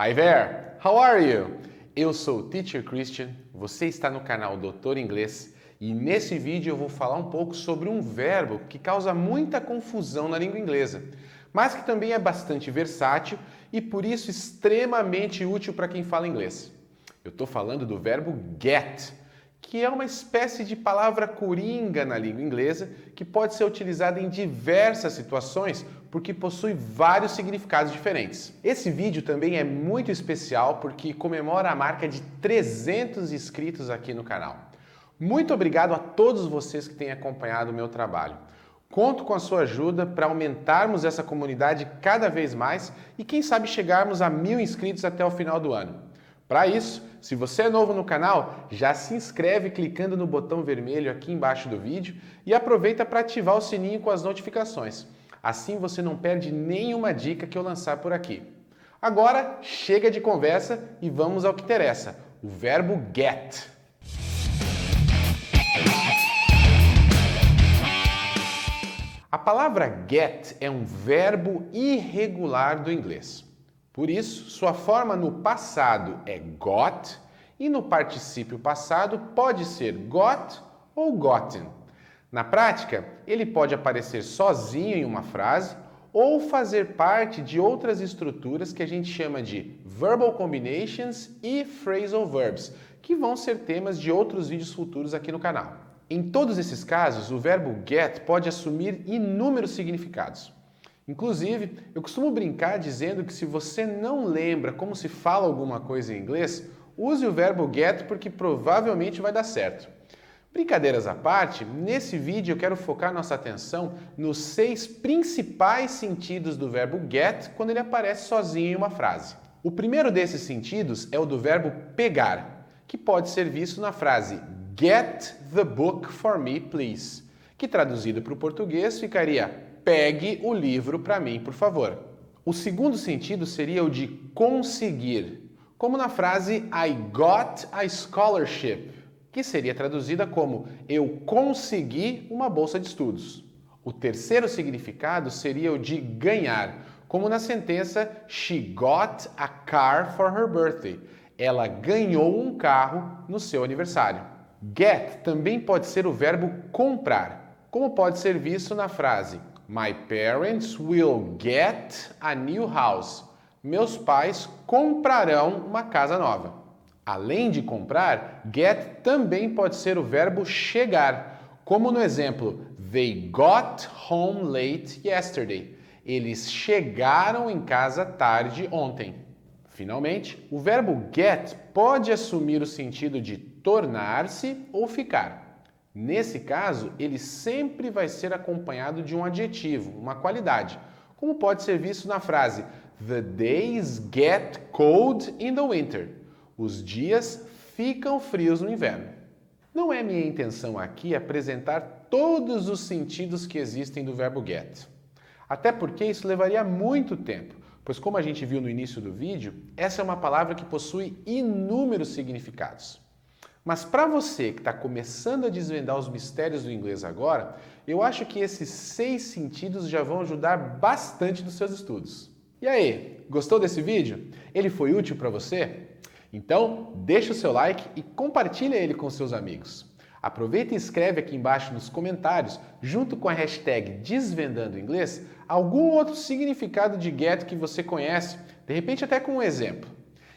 Hi there, how are you? Eu sou o Teacher Christian, você está no canal Doutor Inglês e nesse vídeo eu vou falar um pouco sobre um verbo que causa muita confusão na língua inglesa, mas que também é bastante versátil e por isso extremamente útil para quem fala inglês. Eu estou falando do verbo get que é uma espécie de palavra coringa na língua inglesa que pode ser utilizada em diversas situações porque possui vários significados diferentes. Esse vídeo também é muito especial porque comemora a marca de 300 inscritos aqui no canal. Muito obrigado a todos vocês que têm acompanhado o meu trabalho. Conto com a sua ajuda para aumentarmos essa comunidade cada vez mais e quem sabe chegarmos a mil inscritos até o final do ano. Para isso, se você é novo no canal, já se inscreve clicando no botão vermelho aqui embaixo do vídeo e aproveita para ativar o sininho com as notificações. Assim você não perde nenhuma dica que eu lançar por aqui. Agora, chega de conversa e vamos ao que interessa: o verbo get. A palavra get é um verbo irregular do inglês. Por isso, sua forma no passado é got e no particípio passado pode ser got ou gotten. Na prática, ele pode aparecer sozinho em uma frase ou fazer parte de outras estruturas que a gente chama de verbal combinations e phrasal verbs, que vão ser temas de outros vídeos futuros aqui no canal. Em todos esses casos, o verbo get pode assumir inúmeros significados. Inclusive, eu costumo brincar dizendo que se você não lembra como se fala alguma coisa em inglês, use o verbo get porque provavelmente vai dar certo. Brincadeiras à parte, nesse vídeo eu quero focar nossa atenção nos seis principais sentidos do verbo get quando ele aparece sozinho em uma frase. O primeiro desses sentidos é o do verbo pegar, que pode ser visto na frase Get the book for me, please, que traduzido para o português ficaria pegue o livro para mim, por favor. O segundo sentido seria o de conseguir, como na frase I got a scholarship, que seria traduzida como eu consegui uma bolsa de estudos. O terceiro significado seria o de ganhar, como na sentença She got a car for her birthday. Ela ganhou um carro no seu aniversário. Get também pode ser o verbo comprar, como pode ser visto na frase My parents will get a new house. Meus pais comprarão uma casa nova. Além de comprar, get também pode ser o verbo chegar, como no exemplo They got home late yesterday. Eles chegaram em casa tarde ontem. Finalmente, o verbo get pode assumir o sentido de tornar-se ou ficar. Nesse caso, ele sempre vai ser acompanhado de um adjetivo, uma qualidade, como pode ser visto na frase The days get cold in the winter. Os dias ficam frios no inverno. Não é minha intenção aqui apresentar todos os sentidos que existem do verbo get. Até porque isso levaria muito tempo, pois como a gente viu no início do vídeo, essa é uma palavra que possui inúmeros significados. Mas para você que está começando a desvendar os mistérios do inglês agora, eu acho que esses seis sentidos já vão ajudar bastante nos seus estudos. E aí, gostou desse vídeo? Ele foi útil para você? Então, deixa o seu like e compartilha ele com seus amigos. Aproveita e escreve aqui embaixo nos comentários, junto com a hashtag Desvendando Inglês, algum outro significado de get que você conhece, de repente até com um exemplo.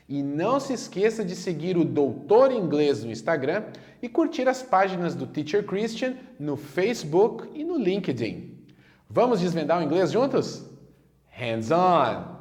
E não se esqueça de seguir o Doutor Inglês no Instagram e curtir as páginas do Teacher Christian no Facebook e no LinkedIn. Vamos desvendar o inglês juntos? Hands on!